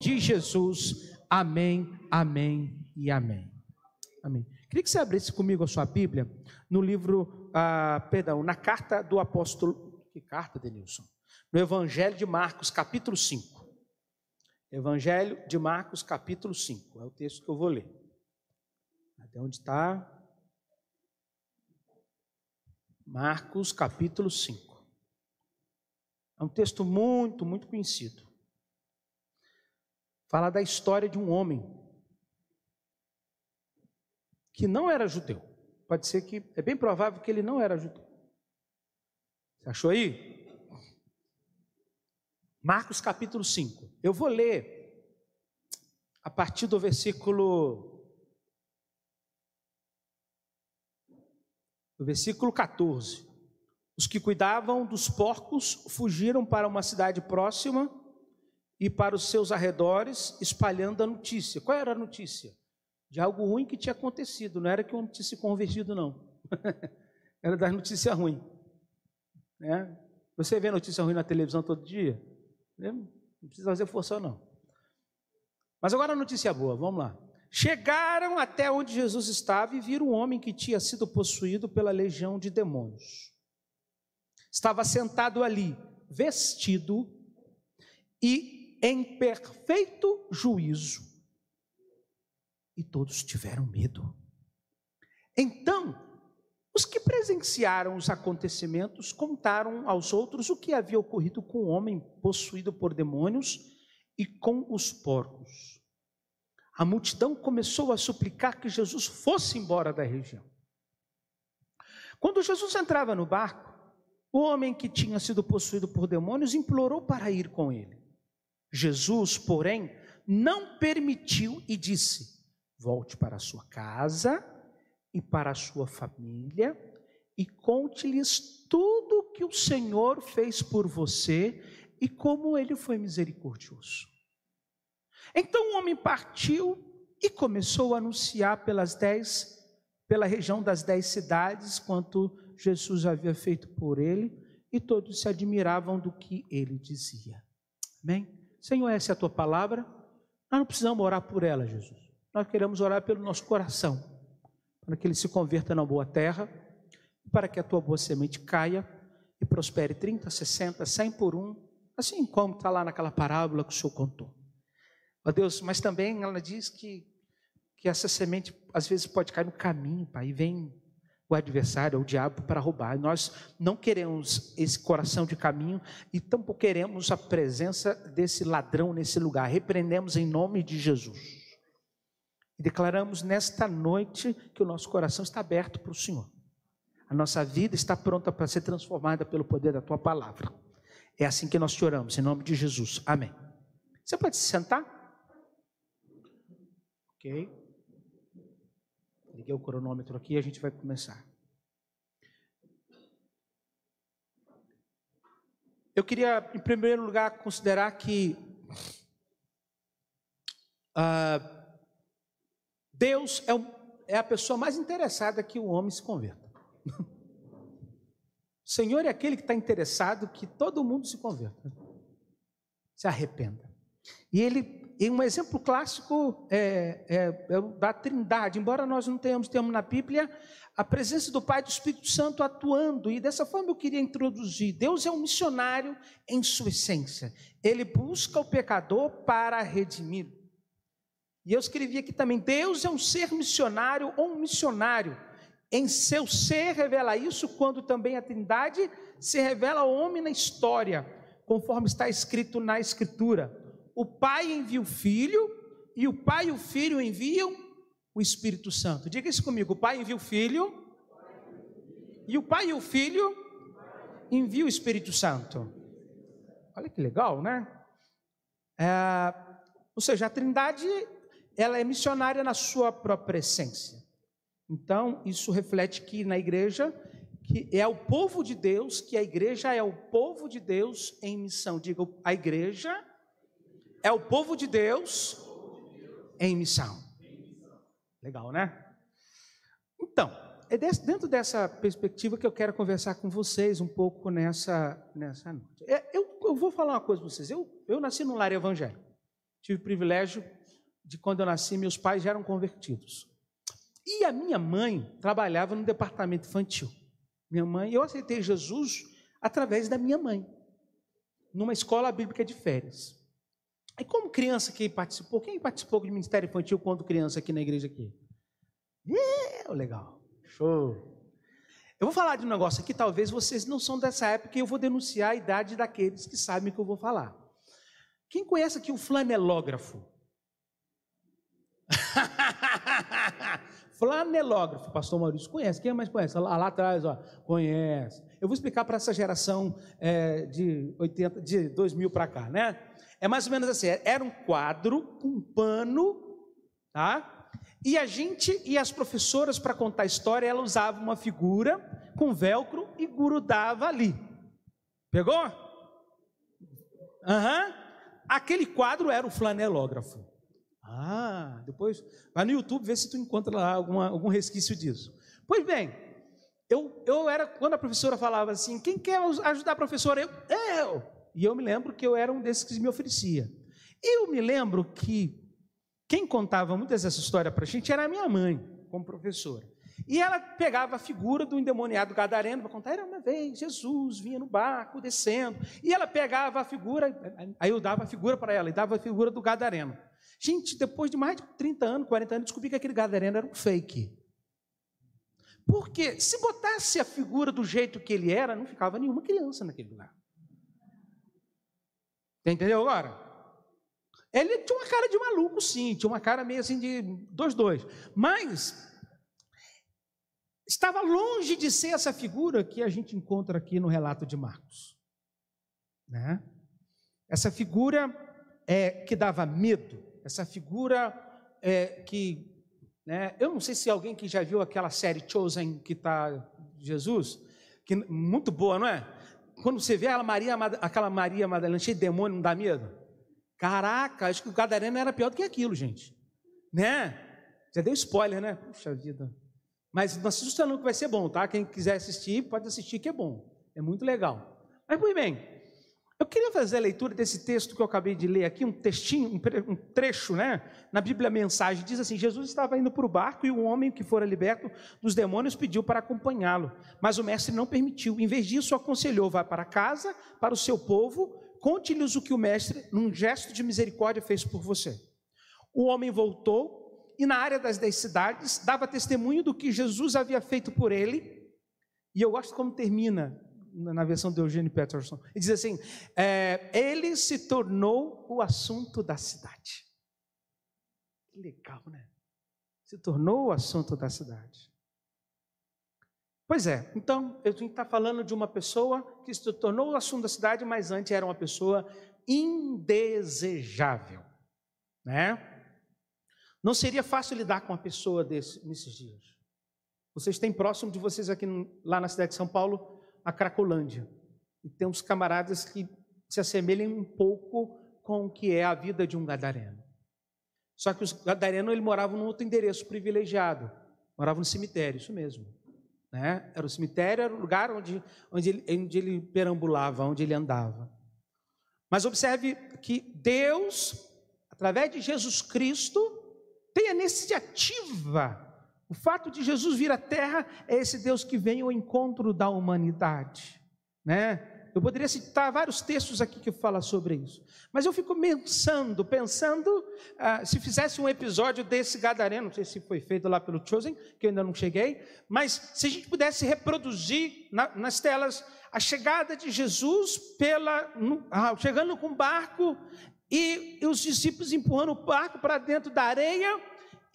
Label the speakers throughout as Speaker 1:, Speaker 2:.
Speaker 1: de Jesus. Amém, amém e amém. Amém. Queria que você abrisse comigo a sua Bíblia no livro, ah, perdão, na carta do apóstolo. Que carta, Denilson? No Evangelho de Marcos, capítulo 5. Evangelho de Marcos, capítulo 5. É o texto que eu vou ler. Até onde está? Marcos, capítulo 5. É um texto muito, muito conhecido. Fala da história de um homem que não era judeu. Pode ser que, é bem provável que ele não era judeu. Você achou aí? Marcos capítulo 5. Eu vou ler a partir do versículo do versículo 14. Os que cuidavam dos porcos fugiram para uma cidade próxima e para os seus arredores, espalhando a notícia. Qual era a notícia? De algo ruim que tinha acontecido, não era que um tinha se convertido, não. era da notícia ruim. Né? Você vê notícia ruim na televisão todo dia? Não precisa fazer força, não. Mas agora a notícia boa, vamos lá. Chegaram até onde Jesus estava e viram um homem que tinha sido possuído pela legião de demônios. Estava sentado ali, vestido e em perfeito juízo. E todos tiveram medo. Então, os que presenciaram os acontecimentos contaram aos outros o que havia ocorrido com o homem possuído por demônios e com os porcos. A multidão começou a suplicar que Jesus fosse embora da região. Quando Jesus entrava no barco, o homem que tinha sido possuído por demônios implorou para ir com ele. Jesus, porém, não permitiu e disse: Volte para a sua casa e para a sua família e conte-lhes tudo que o Senhor fez por você e como ele foi misericordioso. Então o homem partiu e começou a anunciar pelas dez, pela região das dez cidades, quanto Jesus havia feito por ele, e todos se admiravam do que ele dizia. Amém? Senhor, essa é a tua palavra. Nós não precisamos orar por ela, Jesus. Nós queremos orar pelo nosso coração, para que ele se converta na boa terra, para que a tua boa semente caia e prospere 30, 60, 100 por um, assim como está lá naquela parábola que o Senhor contou. Ó Deus, mas também ela diz que, que essa semente às vezes pode cair no caminho, Pai, e vem o adversário, o diabo, para roubar. Nós não queremos esse coração de caminho e tampouco queremos a presença desse ladrão nesse lugar. Repreendemos em nome de Jesus. E declaramos nesta noite que o nosso coração está aberto para o Senhor. A nossa vida está pronta para ser transformada pelo poder da tua palavra. É assim que nós te oramos, em nome de Jesus. Amém. Você pode se sentar? Ok? Liguei o cronômetro aqui e a gente vai começar. Eu queria, em primeiro lugar, considerar que uh, Deus é, um, é a pessoa mais interessada que o homem se converta. O Senhor é aquele que está interessado que todo mundo se converta, se arrependa. E ele e um exemplo clássico é, é, é da Trindade. Embora nós não tenhamos, tenhamos na Bíblia a presença do Pai e do Espírito Santo atuando, e dessa forma eu queria introduzir: Deus é um missionário em sua essência, ele busca o pecador para redimir. E eu escrevi aqui também: Deus é um ser missionário ou um missionário. Em seu ser revela isso, quando também a Trindade se revela ao homem na história, conforme está escrito na Escritura o Pai envia o Filho e o Pai e o Filho enviam o Espírito Santo. Diga isso comigo: o Pai envia o Filho e o Pai e o Filho enviam o Espírito Santo. Olha que legal, né? É, ou seja, a Trindade ela é missionária na sua própria essência. Então, isso reflete que na igreja que é o povo de Deus, que a igreja é o povo de Deus em missão. Diga, a igreja é o povo de Deus em missão. Legal, né? Então, é dentro dessa perspectiva que eu quero conversar com vocês um pouco nessa, nessa noite. É, eu, eu, vou falar uma coisa para vocês. Eu, eu nasci num lar evangélico. Tive o privilégio de, quando eu nasci, meus pais já eram convertidos. E a minha mãe trabalhava no departamento infantil. Minha mãe, eu aceitei Jesus através da minha mãe, numa escola bíblica de férias. E como criança que participou, quem participou do Ministério Infantil quando criança aqui na igreja aqui? É, legal. Show. Eu vou falar de um negócio aqui, talvez vocês não são dessa época, e eu vou denunciar a idade daqueles que sabem o que eu vou falar. Quem conhece aqui o flanelógrafo? flanelógrafo, pastor Maurício conhece. Quem mais conhece? Lá, lá atrás, ó, conhece. Eu vou explicar para essa geração é, de 80, de 2000 para cá, né? É mais ou menos assim: era um quadro com um pano, tá? E a gente e as professoras, para contar a história, ela usava uma figura com velcro e grudava ali. Pegou? Aham. Uhum. Aquele quadro era o flanelógrafo. Ah, depois vai no YouTube ver se tu encontra lá alguma, algum resquício disso. Pois bem, eu, eu era, quando a professora falava assim, quem quer ajudar a professora? Eu, eu. E eu me lembro que eu era um desses que me oferecia. Eu me lembro que quem contava muitas dessa história para a gente era a minha mãe, como professora. E ela pegava a figura do endemoniado gadareno para contar. Era uma vez, Jesus vinha no barco descendo. E ela pegava a figura, aí eu dava a figura para ela, e dava a figura do gadareno. Gente, depois de mais de 30 anos, 40 anos, descobri que aquele gadareno era um fake. Porque se botasse a figura do jeito que ele era, não ficava nenhuma criança naquele lugar. Entendeu agora? Ele tinha uma cara de maluco, sim, tinha uma cara meio assim de dois, dois. Mas estava longe de ser essa figura que a gente encontra aqui no relato de Marcos. Né? Essa figura é, que dava medo, essa figura é, que. Né, eu não sei se alguém que já viu aquela série Chosen que está Jesus, que muito boa, não é? Quando você vê aquela Maria, aquela Maria Madalena cheia de demônio, não dá medo? Caraca, acho que o Gadareno era pior do que aquilo, gente. Né? Já deu spoiler, né? Puxa vida. Mas não assusta não que vai ser bom, tá? Quem quiser assistir, pode assistir que é bom. É muito legal. Mas, muito bem, eu queria fazer a leitura desse texto que eu acabei de ler aqui, um textinho, um trecho, né? Na Bíblia Mensagem, diz assim: Jesus estava indo para o barco e o homem que fora liberto dos demônios pediu para acompanhá-lo. Mas o mestre não permitiu. Em vez disso, aconselhou: vá para casa, para o seu povo Conte-lhes o que o mestre, num gesto de misericórdia, fez por você. O homem voltou e, na área das dez cidades, dava testemunho do que Jesus havia feito por ele. E eu gosto como termina na versão de Eugênio Peterson. Ele diz assim: é, ele se tornou o assunto da cidade. Que legal, né? Se tornou o assunto da cidade. Pois é, então eu tenho que estar falando de uma pessoa que se tornou o assunto da cidade, mas antes era uma pessoa indesejável, né? Não seria fácil lidar com uma pessoa desse, nesses dias. Vocês têm próximo de vocês aqui lá na cidade de São Paulo a Cracolândia. E tem uns camaradas que se assemelham um pouco com o que é a vida de um gadareno. Só que os gadarenos ele morava num outro endereço privilegiado, morava no cemitério, isso mesmo. Né? Era o cemitério, era o lugar onde, onde, ele, onde ele perambulava, onde ele andava. Mas observe que Deus, através de Jesus Cristo, tem a iniciativa. O fato de Jesus vir à Terra é esse Deus que vem ao encontro da humanidade. Né? Eu poderia citar vários textos aqui que falam sobre isso. Mas eu fico pensando, pensando, ah, se fizesse um episódio desse Gadareno, não sei se foi feito lá pelo Chosen, que eu ainda não cheguei, mas se a gente pudesse reproduzir na, nas telas a chegada de Jesus pela, no, ah, chegando com barco e, e os discípulos empurrando o barco para dentro da areia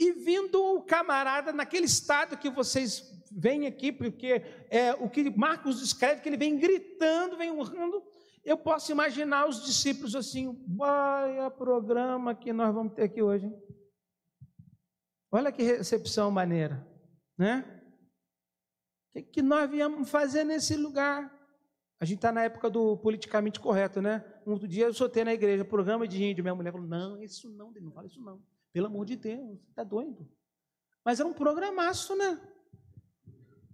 Speaker 1: e vindo o camarada naquele estado que vocês vem aqui, porque é o que Marcos descreve, que ele vem gritando, vem urrando. Eu posso imaginar os discípulos assim, vai programa que nós vamos ter aqui hoje. Olha que recepção maneira, né? O que, que nós viemos fazer nesse lugar? A gente está na época do politicamente correto, né? Um outro dia eu soltei na igreja, programa de índio. Minha mulher falou: Não, isso não, não fala isso não. Pelo amor de Deus, está doido. Mas era um programaço, né?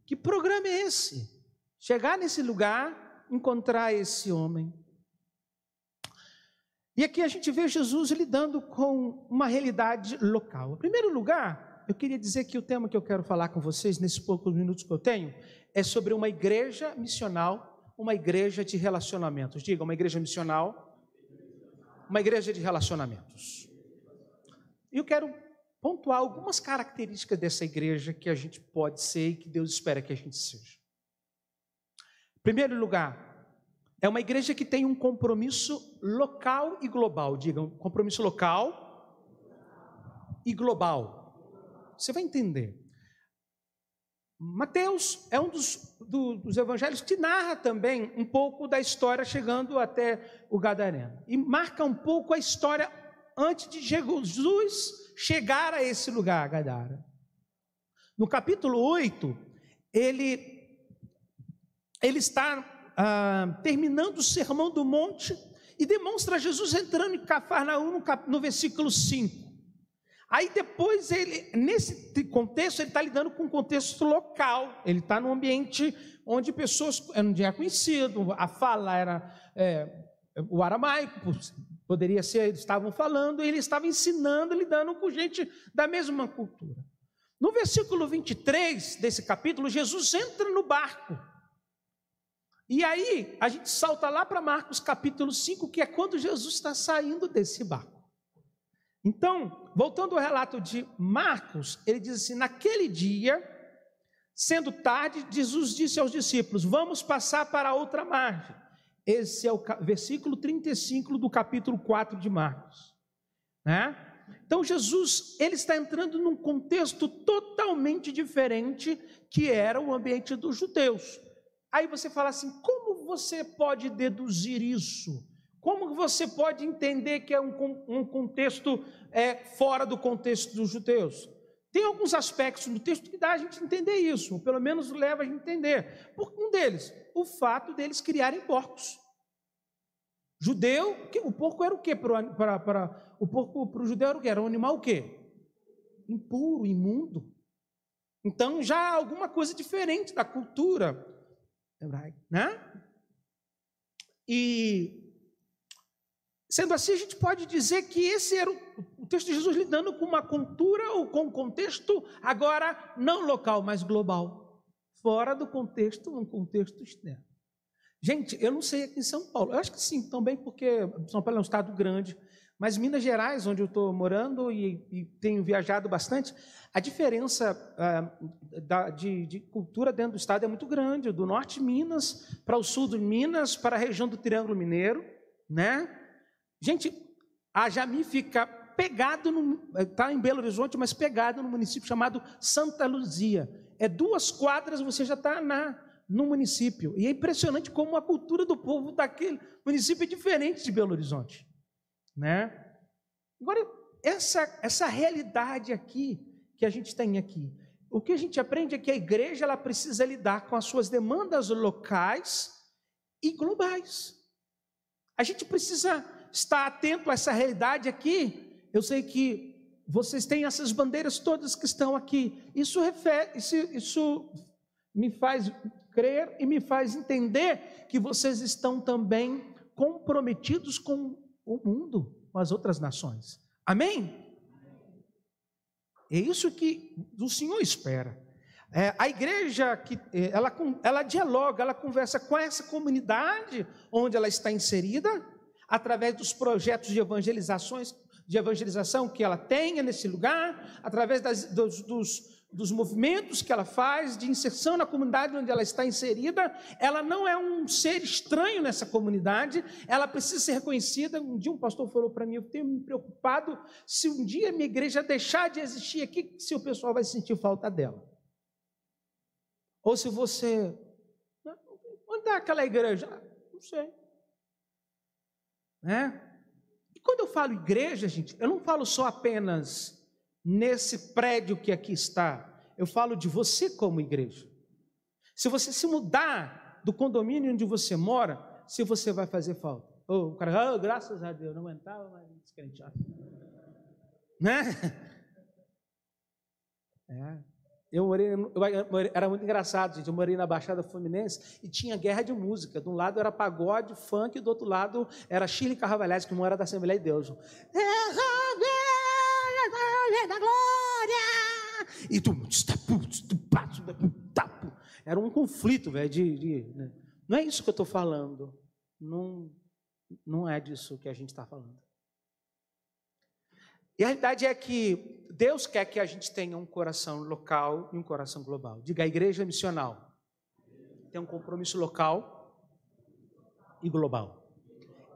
Speaker 1: Que programa é esse? Chegar nesse lugar, encontrar esse homem. E aqui a gente vê Jesus lidando com uma realidade local. Em primeiro lugar, eu queria dizer que o tema que eu quero falar com vocês nesses poucos minutos que eu tenho é sobre uma igreja missional, uma igreja de relacionamentos. Diga, uma igreja missional, uma igreja de relacionamentos. Eu quero pontuar algumas características dessa igreja que a gente pode ser e que Deus espera que a gente seja. Em primeiro lugar, é uma igreja que tem um compromisso local e global. Diga, um compromisso local e global. Você vai entender. Mateus é um dos, do, dos evangelhos que narra também um pouco da história chegando até o Gadareno. E marca um pouco a história antes de Jesus chegar a esse lugar, Gadara. No capítulo 8, ele, ele está ah, terminando o sermão do monte e demonstra Jesus entrando em Cafarnaum no, cap, no versículo 5. Aí depois ele, nesse contexto, ele está lidando com um contexto local. Ele está num ambiente onde pessoas não tinham conhecido, a fala era é, o aramaico, poderia ser, eles estavam falando, e ele estava ensinando, lidando com gente da mesma cultura. No versículo 23 desse capítulo, Jesus entra no barco. E aí, a gente salta lá para Marcos capítulo 5, que é quando Jesus está saindo desse barco. Então, voltando ao relato de Marcos, ele diz assim: naquele dia, sendo tarde, Jesus disse aos discípulos: Vamos passar para outra margem. Esse é o versículo 35 do capítulo 4 de Marcos. Né? Então, Jesus ele está entrando num contexto totalmente diferente que era o ambiente dos judeus. Aí você fala assim: como você pode deduzir isso? Como você pode entender que é um, um contexto é, fora do contexto dos judeus? Tem alguns aspectos no texto que dá a gente entender isso, ou pelo menos leva a gente entender. Por um deles, o fato deles criarem porcos. Judeu, o porco era o quê? Para, o porco para o judeu era o quê? Era um animal o quê? Impuro, imundo. Então já há alguma coisa diferente da cultura hebraica, né? E sendo assim, a gente pode dizer que esse era o, texto de Jesus lidando com uma cultura ou com um contexto agora não local, mas global, fora do contexto, um contexto externo. Gente, eu não sei aqui em São Paulo, eu acho que sim, também porque São Paulo é um estado grande, mas Minas Gerais, onde eu estou morando e, e, tenho viajado bastante, a diferença ah, da, de, de, cultura dentro do estado é muito grande. Do norte de Minas para o sul de Minas, para a região do Triângulo Mineiro, né? Gente, a Jami fica pegado, está em Belo Horizonte, mas pegado no município chamado Santa Luzia. É duas quadras, você já está na no município. E é impressionante como a cultura do povo daquele município é diferente de Belo Horizonte né? Agora, essa, essa realidade aqui, que a gente tem aqui, o que a gente aprende é que a igreja ela precisa lidar com as suas demandas locais e globais. A gente precisa estar atento a essa realidade aqui. Eu sei que vocês têm essas bandeiras todas que estão aqui. Isso, refere, isso, isso me faz crer e me faz entender que vocês estão também comprometidos com o mundo, com as outras nações. Amém? É isso que o Senhor espera. É, a igreja que é, ela, ela dialoga, ela conversa com essa comunidade onde ela está inserida, através dos projetos de evangelizações, de evangelização que ela tenha nesse lugar, através das, dos, dos dos movimentos que ela faz, de inserção na comunidade onde ela está inserida, ela não é um ser estranho nessa comunidade, ela precisa ser reconhecida. Um dia um pastor falou para mim: Eu tenho me preocupado se um dia minha igreja deixar de existir aqui, se o pessoal vai sentir falta dela. Ou se você. Onde está aquela igreja? Ah, não sei. Né? E quando eu falo igreja, gente, eu não falo só apenas nesse prédio que aqui está. Eu falo de você como igreja. Se você se mudar do condomínio onde você mora, se você vai fazer falta. O cara, oh, graças a Deus, não aguentava mais descrenteado. Né? É. Eu morei, eu morei, era muito engraçado, gente. Eu morei na Baixada Fluminense e tinha guerra de música. De um lado era pagode, funk, e do outro lado era Chile Carvalhais, que não era da Assembleia de Deus. Da glória! E tu, era um conflito, velho, de, de né? não é isso que eu estou falando. Não, não é disso que a gente está falando. E a realidade é que Deus quer que a gente tenha um coração local e um coração global. Diga, a igreja missional tem um compromisso local e global.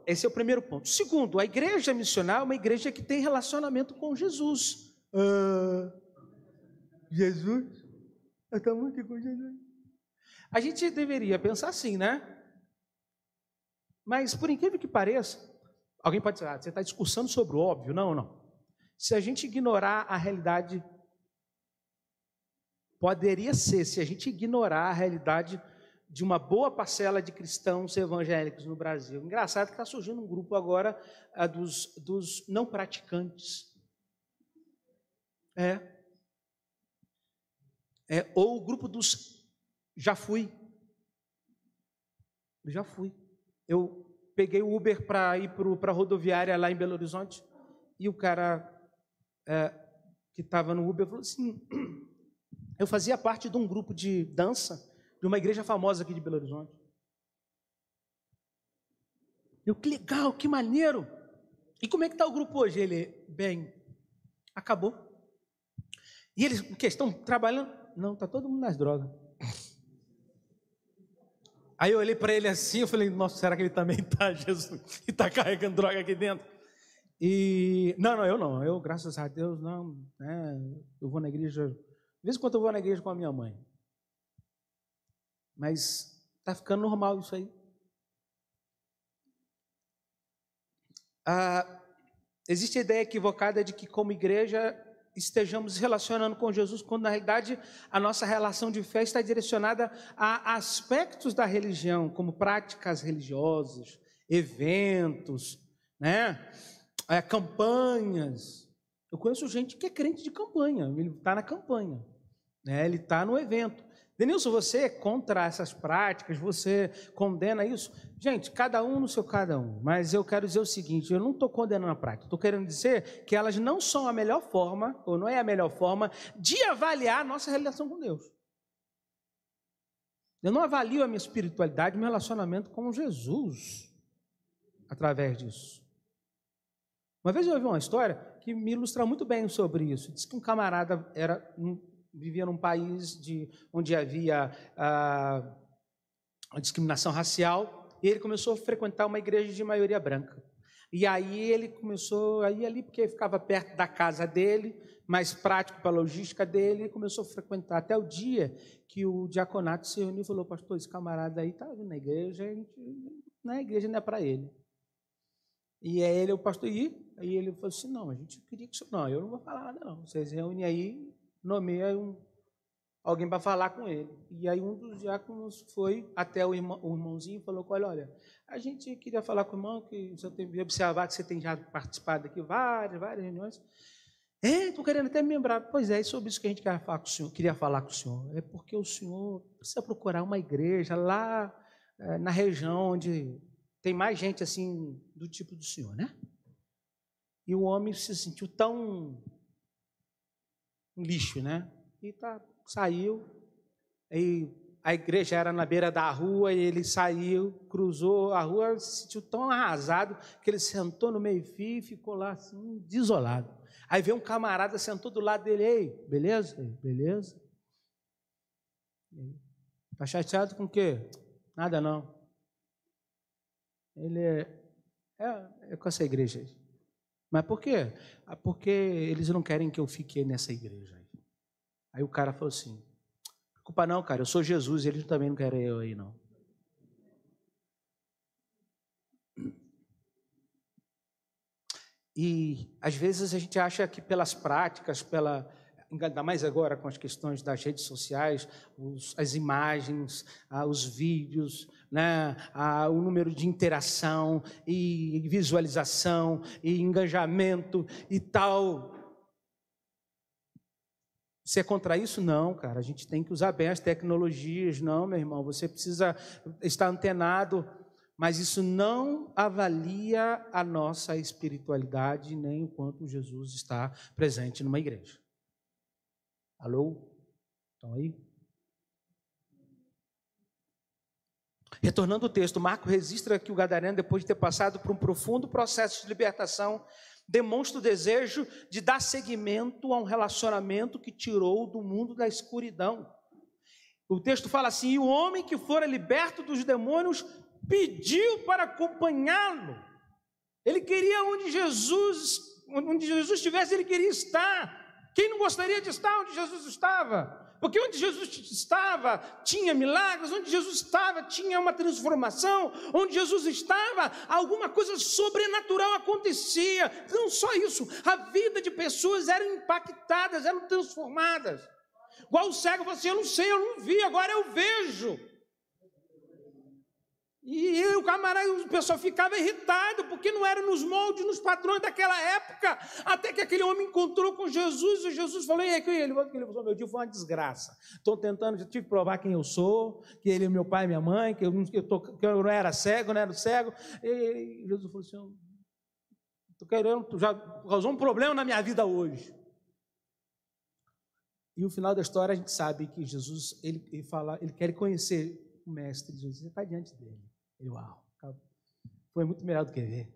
Speaker 1: Esse é o primeiro ponto. Segundo, a igreja missional é uma igreja que tem relacionamento com Jesus. Uh, Jesus? Estamos aqui com Jesus. A gente deveria pensar assim, né? Mas, por incrível que pareça, alguém pode dizer, ah, você está discursando sobre o óbvio. Não, não. Se a gente ignorar a realidade, poderia ser, se a gente ignorar a realidade de uma boa parcela de cristãos evangélicos no Brasil. Engraçado que está surgindo um grupo agora ah, dos, dos não praticantes. É. é. Ou o grupo dos já fui. Já fui. Eu peguei o Uber para ir para a rodoviária lá em Belo Horizonte e o cara é, que estava no Uber falou assim: eu fazia parte de um grupo de dança de uma igreja famosa aqui de Belo Horizonte. Eu, que legal, que maneiro. E como é que está o grupo hoje? Ele, bem, acabou. E eles, o que, estão trabalhando? Não, está todo mundo nas drogas. Aí eu olhei para ele assim, eu falei, nossa, será que ele também está, Jesus? E está carregando droga aqui dentro? E não, não, eu não. Eu, graças a Deus, não. Né, eu vou na igreja. De vez em quando eu vou na igreja com a minha mãe. Mas está ficando normal isso aí. Ah, existe a ideia equivocada de que, como igreja, estejamos relacionando com Jesus, quando na realidade a nossa relação de fé está direcionada a aspectos da religião, como práticas religiosas, eventos, né? É, campanhas. Eu conheço gente que é crente de campanha, ele está na campanha, né? ele está no evento. Denilson, você é contra essas práticas, você condena isso? Gente, cada um no seu cada um, mas eu quero dizer o seguinte: eu não estou condenando a prática, estou querendo dizer que elas não são a melhor forma, ou não é a melhor forma, de avaliar a nossa relação com Deus. Eu não avalio a minha espiritualidade, meu relacionamento com Jesus através disso. Uma vez eu ouvi uma história que me ilustra muito bem sobre isso. Diz que um camarada era, vivia num país de, onde havia ah, discriminação racial e ele começou a frequentar uma igreja de maioria branca. E aí ele começou a ir ali porque ficava perto da casa dele, mais prático para a logística dele, e começou a frequentar até o dia que o diaconato se reuniu e falou: Pastor, esse camarada aí está na igreja, a, gente, na igreja não é para ele. E aí ele, o pastor, ir, Aí ele falou assim: não, a gente queria que. Não, eu não vou falar nada, não. Vocês reúnem aí, nomeia um, alguém para falar com ele. E aí um dos diáconos foi até o, irmão, o irmãozinho e falou: olha, olha, a gente queria falar com o irmão, que você tem observar que você tem já participado aqui várias, várias reuniões. É, estou querendo até me lembrar. Pois é, é sobre isso que a gente queria falar com o senhor. Queria falar com o senhor. É porque o senhor precisa procurar uma igreja lá é, na região onde tem mais gente assim do tipo do senhor, né? E o homem se sentiu tão um lixo, né? E tá, saiu. Aí a igreja era na beira da rua e ele saiu, cruzou a rua, se sentiu tão arrasado que ele sentou no meio-fio e ficou lá assim, desolado. Aí veio um camarada, sentou do lado dele, ei, beleza? Beleza? Está chateado com o quê? Nada não. Ele é, é, é com essa igreja aí. Mas por quê? Ah, porque eles não querem que eu fique nessa igreja. Aí o cara falou assim: culpa não, cara, eu sou Jesus, e eles também não querem eu aí, não. E às vezes a gente acha que pelas práticas, pela ainda mais agora com as questões das redes sociais, os, as imagens, ah, os vídeos, né, a, o número de interação e visualização e engajamento e tal. Você é contra isso? Não, cara. A gente tem que usar bem as tecnologias. Não, meu irmão. Você precisa estar antenado. Mas isso não avalia a nossa espiritualidade, nem o quanto Jesus está presente numa igreja. Alô? Estão aí? Retornando ao texto, Marco registra que o Gadareno, depois de ter passado por um profundo processo de libertação, demonstra o desejo de dar seguimento a um relacionamento que tirou do mundo da escuridão. O texto fala assim: e o homem que fora liberto dos demônios pediu para acompanhá-lo. Ele queria onde Jesus, onde Jesus estivesse, ele queria estar. Quem não gostaria de estar onde Jesus estava? Porque onde Jesus estava tinha milagres, onde Jesus estava tinha uma transformação, onde Jesus estava alguma coisa sobrenatural acontecia. Não só isso, a vida de pessoas era impactadas, eram transformadas. Igual o cego, você, eu não sei, eu não vi, agora eu vejo. E o camarada, o pessoal ficava irritado, porque não era nos moldes, nos padrões daquela época. Até que aquele homem encontrou com Jesus, e Jesus falou: e aí, ele, ele falou: meu tio foi uma desgraça. Estou tentando, já tive que provar quem eu sou, que ele é meu pai e minha mãe, que eu, eu tô, que eu não era cego, não era cego. E Jesus falou assim: estou querendo, já causou um problema na minha vida hoje. E o final da história a gente sabe que Jesus, ele, ele fala, ele quer conhecer o mestre, Jesus está diante dele. Ele, uau, foi muito melhor do que ver.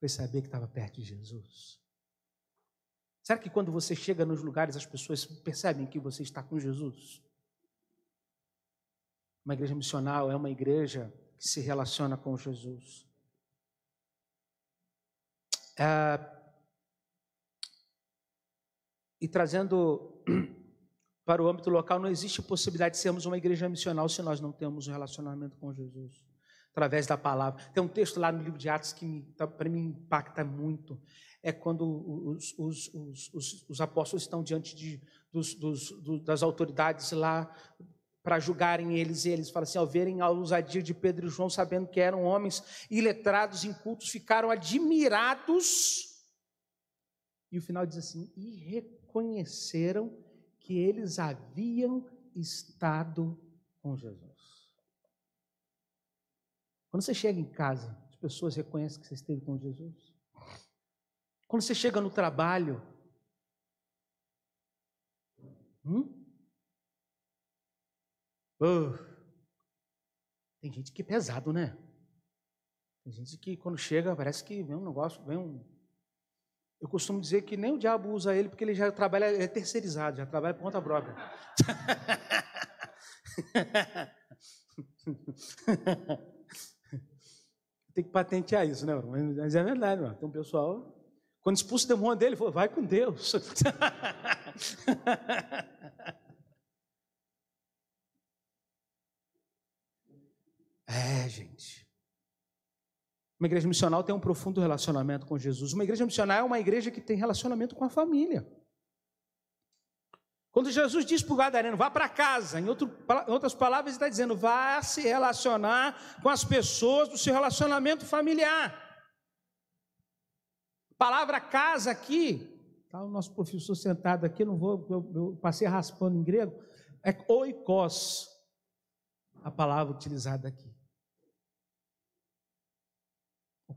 Speaker 1: Foi saber que estava perto de Jesus. Será que quando você chega nos lugares as pessoas percebem que você está com Jesus? Uma igreja missional é uma igreja que se relaciona com Jesus. É, e trazendo para o âmbito local, não existe possibilidade de sermos uma igreja missional se nós não temos um relacionamento com Jesus através da palavra. Tem um texto lá no livro de Atos que tá, para mim impacta muito. É quando os, os, os, os apóstolos estão diante de, dos, dos, das autoridades lá para julgarem eles, e eles falam assim, ao verem a ousadia de Pedro e João, sabendo que eram homens iletrados, incultos, ficaram admirados. E o final diz assim: e reconheceram que eles haviam estado com Jesus. Quando você chega em casa, as pessoas reconhecem que você esteve com Jesus. Quando você chega no trabalho, hum? Oh, tem gente que é pesado, né? Tem gente que quando chega parece que vem um negócio, vem um. Eu costumo dizer que nem o diabo usa ele porque ele já trabalha, é terceirizado, já trabalha por conta própria. tem que patentear isso, né? Mas é verdade, mano. Tem um pessoal. Quando expulsa o demônio dele, falou, vai com Deus. é, gente. Uma igreja missional tem um profundo relacionamento com Jesus. Uma igreja missional é uma igreja que tem relacionamento com a família. Quando Jesus diz para o Gadareno, vá para casa, em, outro, em, outras palavras, ele está dizendo, vá se relacionar com as pessoas do seu relacionamento familiar. A palavra casa aqui, está o nosso professor sentado aqui, não vou, eu, eu passei raspando em grego, é oikos, a palavra utilizada aqui. O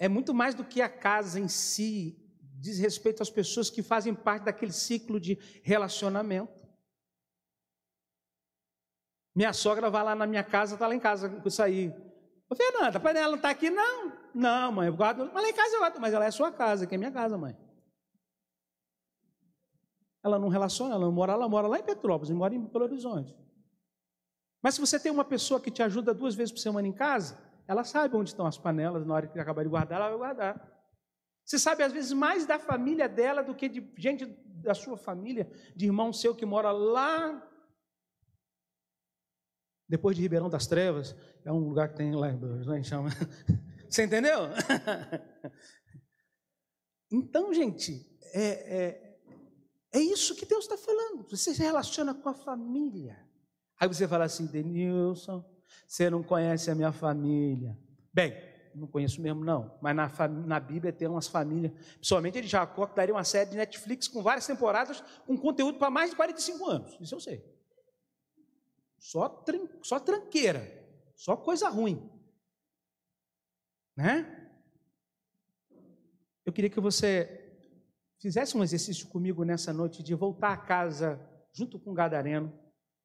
Speaker 1: é muito mais do que a casa em si, diz respeito às pessoas que fazem parte daquele ciclo de relacionamento. Minha sogra vai lá na minha casa, está lá em casa com isso aí. Ô, Fernanda, pai ela não está aqui? Não. Não, mãe, eu guardo. Mas lá em casa eu guardo. Mas ela é sua casa, que é minha casa, mãe. Ela não relaciona, ela não mora, ela mora lá em Petrópolis, mora em Belo Horizonte. Mas se você tem uma pessoa que te ajuda duas vezes por semana em casa, ela sabe onde estão as panelas, na hora que acabar de guardar, ela vai guardar. Você sabe, às vezes, mais da família dela do que de gente da sua família, de irmão seu que mora lá. Depois de Ribeirão das Trevas, é um lugar que tem lá em chama. Você entendeu? Então, gente, é, é, é isso que Deus está falando. Você se relaciona com a família. Aí você fala assim, Denilson, você não conhece a minha família. Bem, Não conheço mesmo, não. Mas na, na Bíblia tem umas famílias, principalmente de Jacó, que daria uma série de Netflix com várias temporadas, com conteúdo para mais de 45 anos. Isso eu sei. Só, tran, só tranqueira, só coisa ruim. Né? Eu queria que você fizesse um exercício comigo nessa noite de voltar a casa junto com o Gadareno,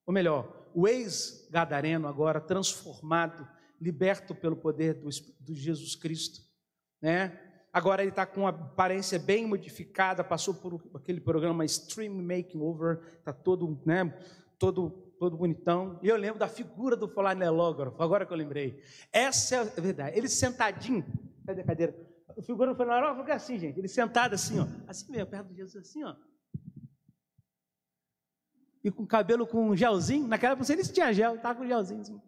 Speaker 1: ou melhor, o ex-Gadareno agora transformado, liberto pelo poder do, do Jesus Cristo, né? Agora ele está com uma aparência bem modificada, passou por aquele programa Stream Makeover, está todo, né, todo, todo bonitão. E eu lembro da figura do flanelógrafo, agora que eu lembrei. Essa é a verdade. Ele sentadinho, cadê a cadeira? A figura do flanelógrafo é assim, gente. Ele sentado assim, ó, assim mesmo, perto de Jesus, assim, ó. E com cabelo com gelzinho. Naquela época, não sei nem se tinha gel, estava com gelzinho assim.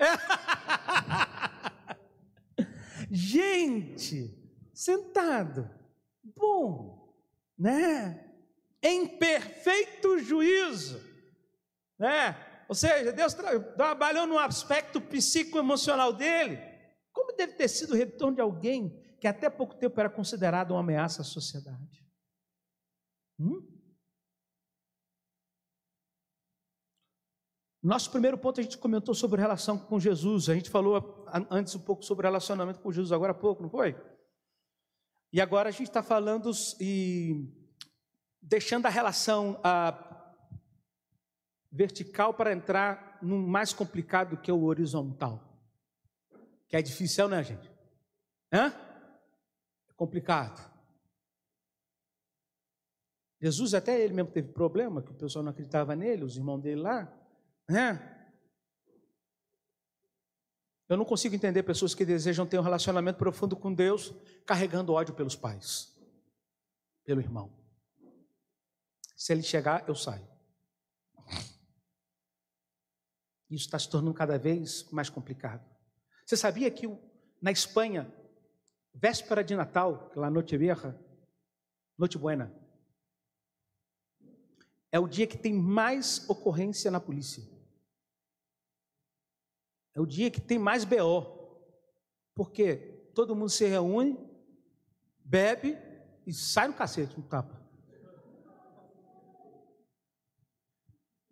Speaker 1: Gente, sentado, bom, né? Em perfeito juízo, né? Ou seja, Deus trabalhou no aspecto psicoemocional dele. Como deve ter sido o retorno de alguém que até pouco tempo era considerado uma ameaça à sociedade? Hum? Nosso primeiro ponto a gente comentou sobre relação com Jesus. A gente falou antes um pouco sobre relacionamento com Jesus, agora há pouco, não foi? E agora a gente está falando e deixando a relação a, vertical para entrar no mais complicado que é o horizontal. Que é difícil, né, gente? Hã? É complicado. Jesus até ele mesmo teve problema, que o pessoal não acreditava nele, os irmãos dele lá. Né? Eu não consigo entender pessoas que desejam ter um relacionamento profundo com Deus, carregando ódio pelos pais, pelo irmão. Se ele chegar, eu saio. Isso está se tornando cada vez mais complicado. Você sabia que na Espanha, véspera de Natal, lá Noite Vieja, Noite Buena, é o dia que tem mais ocorrência na polícia. É o dia que tem mais BO. Porque todo mundo se reúne, bebe e sai no cacete, no tapa.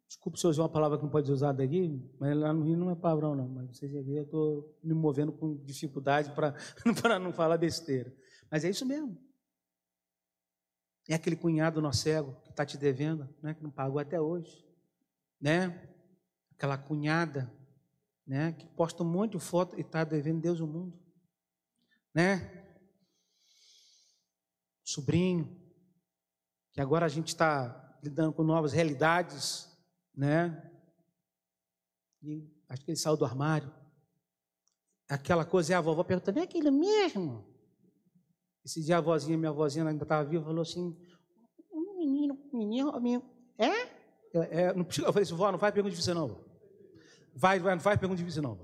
Speaker 1: Desculpe se eu usar uma palavra que não pode ser usada aqui, mas lá no Rio não é palavrão, não. Mas vocês aqui eu estou me movendo com dificuldade para não falar besteira. Mas é isso mesmo. É aquele cunhado nosso cego que está te devendo, né, que não pagou até hoje. Né? Aquela cunhada né, que posta um monte de foto e está devendo Deus o mundo, né? Sobrinho, que agora a gente está lidando com novas realidades, né? E acho que ele saiu do armário. Aquela coisa, e a vovó perguntando, é aquilo mesmo? Esse dia a vozinha, minha vozinha ainda estava viva, falou assim, um menino, um menino, menino, é? é, é não, eu falei assim, vó, não vai perguntar de você não. Vai, vai, não vai, pergunta difícil não.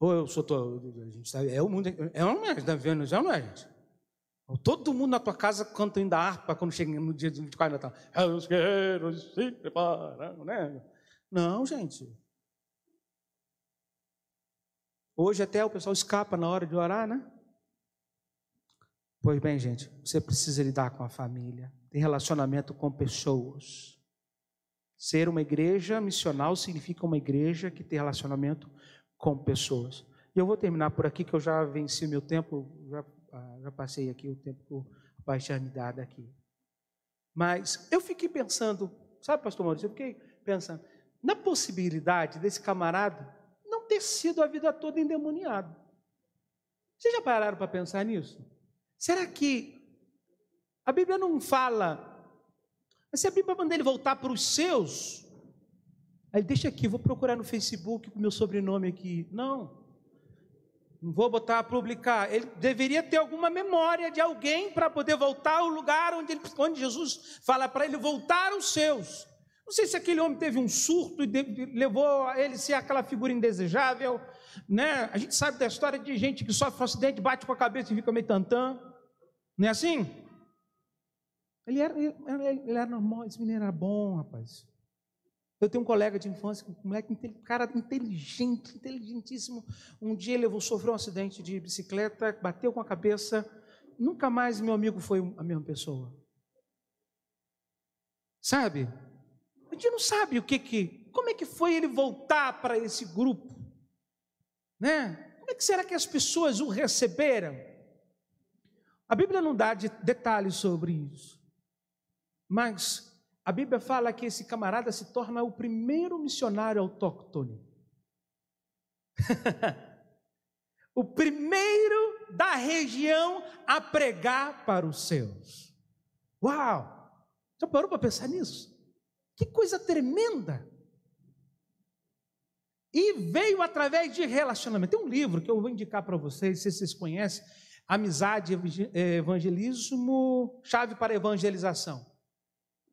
Speaker 1: Ou eu sou todo, a gente sabe, é o mundo, é um é, está vendo, já não é, gente. Todo mundo na tua casa canta ainda harpa quando chega no dia de 24 de Natal. É os guerreiros se preparam, né? Não, gente. Hoje até o pessoal escapa na hora de orar, né? Pois bem, gente, você precisa lidar com a família, ter relacionamento com pessoas. Ser uma igreja missional significa uma igreja que tem relacionamento com pessoas. E eu vou terminar por aqui, que eu já venci meu tempo, já, ah, já passei aqui o tempo para eternidade aqui. Mas eu fiquei pensando, sabe, pastor Maurício, eu fiquei pensando na possibilidade desse camarada não ter sido a vida toda endemoniado. Vocês já pararam para pensar nisso? Será que a Bíblia não fala mas se a Bíblia manda ele voltar para os seus, aí deixa aqui, vou procurar no Facebook o meu sobrenome aqui. Não. Não vou botar a publicar. Ele deveria ter alguma memória de alguém para poder voltar ao lugar onde, ele, onde Jesus fala para ele voltar aos seus. Não sei se aquele homem teve um surto e levou a ele ser aquela figura indesejável. Né? A gente sabe da história de gente que sofre um acidente, bate com a cabeça e fica meio tantã. Não é assim? Ele era, ele, ele era normal, esse menino era bom, rapaz. Eu tenho um colega de infância, um moleque, cara inteligente, inteligentíssimo. Um dia ele sofreu um acidente de bicicleta, bateu com a cabeça. Nunca mais meu amigo foi a mesma pessoa. Sabe? A gente não sabe o que que, como é que foi ele voltar para esse grupo, né? Como é que será que as pessoas o receberam? A Bíblia não dá de detalhes sobre isso, mas a Bíblia fala que esse camarada se torna o primeiro missionário autóctone. o primeiro da região a pregar para os seus. Uau! Já parou para pensar nisso? Que coisa tremenda! E veio através de relacionamento. Tem um livro que eu vou indicar para vocês, se vocês conhecem, Amizade, Evangelismo, Chave para Evangelização.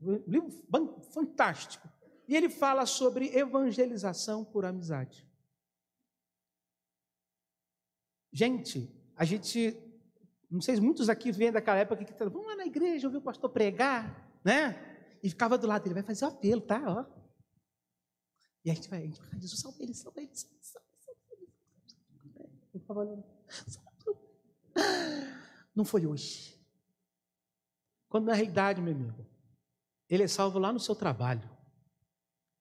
Speaker 1: Um livro fantástico. E ele fala sobre evangelização por amizade. Gente, a gente, não sei, muitos aqui vêm daquela época que vamos lá na igreja ouvir o pastor pregar, né? E ficava do lado, ele vai fazer o apelo, tá? Ó. E a gente vai, a gente vai, Jesus, salva ele, salva ele, salva. Ele olhando, Não foi hoje. Quando na realidade, meu amigo, ele é salvo lá no seu trabalho,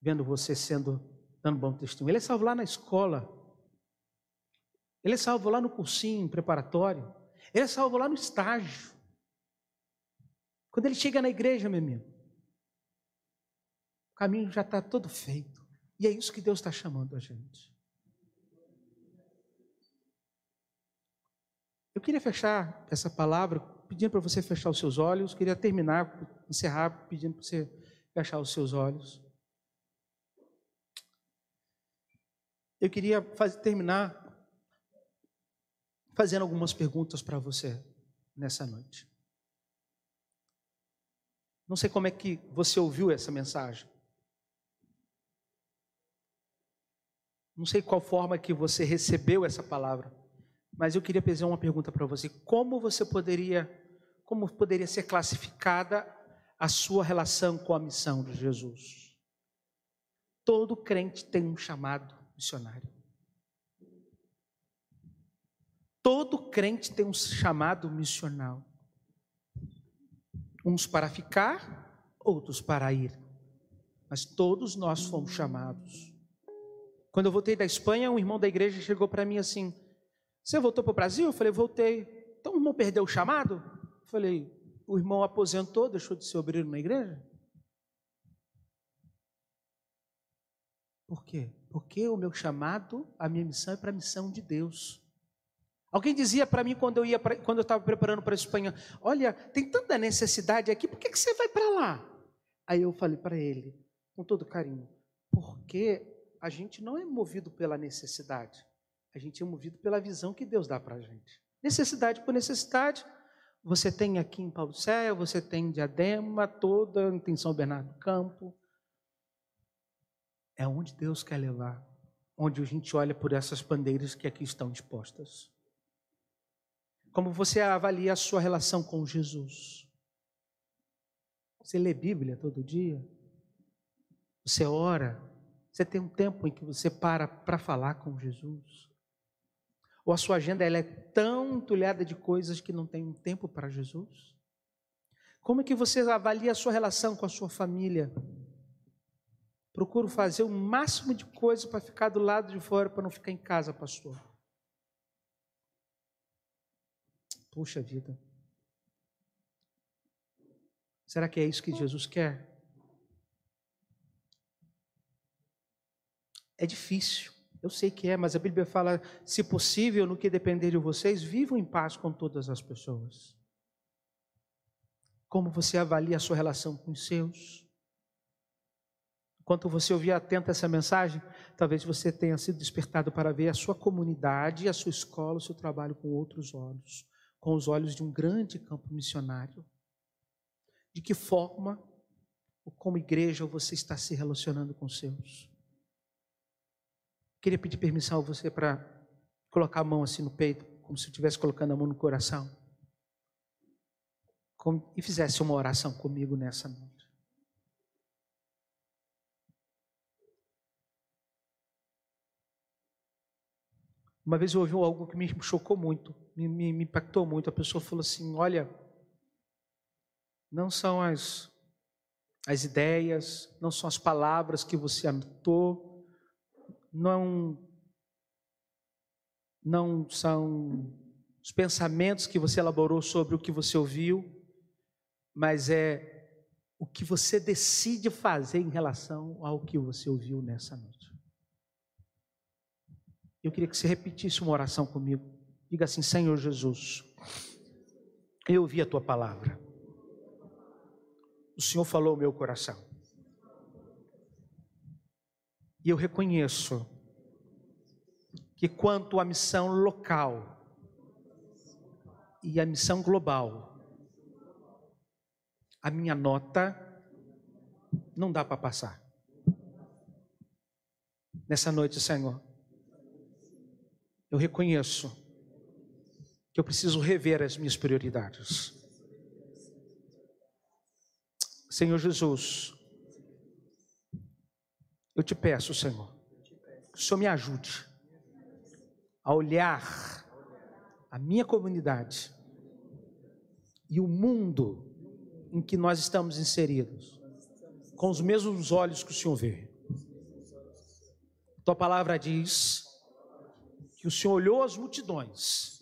Speaker 1: vendo você sendo, dando bom testemunho. Ele é salvo lá na escola. Ele é salvo lá no cursinho preparatório. Ele é salvo lá no estágio. Quando ele chega na igreja, meu amigo, o caminho já está todo feito. E é isso que Deus está chamando a gente. Eu queria fechar essa palavra pedindo para você fechar os seus olhos. Queria terminar, encerrar, pedindo para você fechar os seus olhos. Eu queria fazer, terminar fazendo algumas perguntas para você nessa noite. Não sei como é que você ouviu essa mensagem. Não sei qual forma que você recebeu essa palavra. Mas eu queria fazer uma pergunta para você: como você poderia, como poderia ser classificada a sua relação com a missão de Jesus? Todo crente tem um chamado missionário. Todo crente tem um chamado missional. Uns para ficar, outros para ir. Mas todos nós fomos chamados. Quando eu voltei da Espanha, um irmão da igreja chegou para mim assim: você voltou para o Brasil? Eu falei, voltei. Então o irmão perdeu o chamado? Falei, o irmão aposentou, deixou de ser obreiro na igreja? Por quê? Porque o meu chamado, a minha missão é para a missão de Deus. Alguém dizia para mim quando eu ia pra, quando eu estava preparando para a Espanha, olha, tem tanta necessidade aqui, por que, que você vai para lá? Aí eu falei para ele, com todo carinho, porque a gente não é movido pela necessidade. A gente é movido pela visão que Deus dá para a gente. Necessidade por necessidade. Você tem aqui em Paulo Céu, você tem Diadema, toda em São Bernardo do Campo. É onde Deus quer levar. Onde a gente olha por essas bandeiras que aqui estão expostas. Como você avalia a sua relação com Jesus? Você lê Bíblia todo dia? Você ora? Você tem um tempo em que você para para falar com Jesus? Ou a sua agenda ela é tão entulhada de coisas que não tem um tempo para Jesus? Como é que você avalia a sua relação com a sua família? Procuro fazer o máximo de coisa para ficar do lado de fora, para não ficar em casa, pastor. Puxa vida. Será que é isso que Jesus quer? É difícil. Eu sei que é, mas a Bíblia fala: se possível, no que depender de vocês, vivam em paz com todas as pessoas. Como você avalia a sua relação com os seus? Enquanto você ouvia atento essa mensagem, talvez você tenha sido despertado para ver a sua comunidade, a sua escola, o seu trabalho com outros olhos, com os olhos de um grande campo missionário. De que forma, como igreja, você está se relacionando com os seus? Queria pedir permissão a você para colocar a mão assim no peito, como se estivesse colocando a mão no coração. Como, e fizesse uma oração comigo nessa noite. Uma vez eu ouvi algo que me chocou muito, me, me, me impactou muito. A pessoa falou assim: Olha, não são as, as ideias, não são as palavras que você anotou, não, não são os pensamentos que você elaborou sobre o que você ouviu, mas é o que você decide fazer em relação ao que você ouviu nessa noite. Eu queria que você repetisse uma oração comigo. Diga assim: Senhor Jesus, eu ouvi a tua palavra. O Senhor falou o meu coração. E eu reconheço que quanto à missão local e à missão global, a minha nota não dá para passar. Nessa noite, Senhor, eu reconheço que eu preciso rever as minhas prioridades. Senhor Jesus, eu te peço, Senhor, que o Senhor me ajude a olhar a minha comunidade e o mundo em que nós estamos inseridos com os mesmos olhos que o Senhor vê. Tua palavra diz que o Senhor olhou as multidões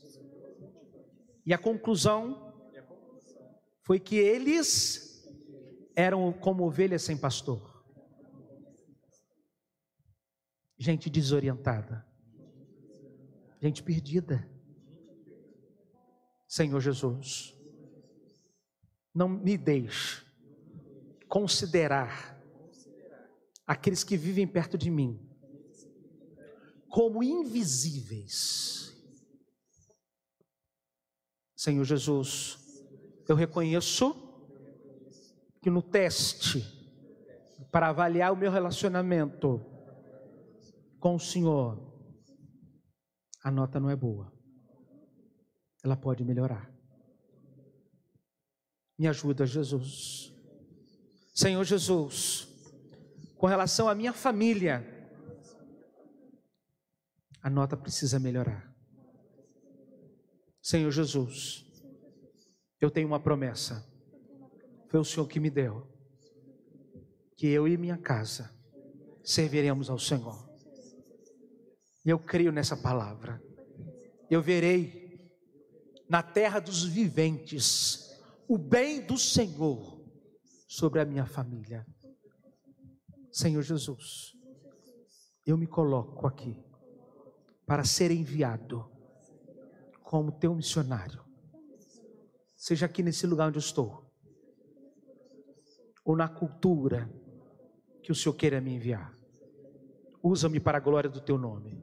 Speaker 1: e a conclusão foi que eles eram como ovelhas sem pastor, gente desorientada, gente perdida. Senhor Jesus, não me deixe considerar aqueles que vivem perto de mim como invisíveis. Senhor Jesus, eu reconheço que no teste para avaliar o meu relacionamento com o Senhor, a nota não é boa. Ela pode melhorar. Me ajuda, Jesus. Senhor Jesus, com relação à minha família, a nota precisa melhorar. Senhor Jesus, eu tenho uma promessa. Foi o Senhor que me deu. Que eu e minha casa serviremos ao Senhor. E eu creio nessa palavra. Eu verei na terra dos viventes o bem do Senhor sobre a minha família. Senhor Jesus, eu me coloco aqui para ser enviado como teu missionário. Seja aqui nesse lugar onde eu estou, ou na cultura que o Senhor queira me enviar. Usa-me para a glória do teu nome.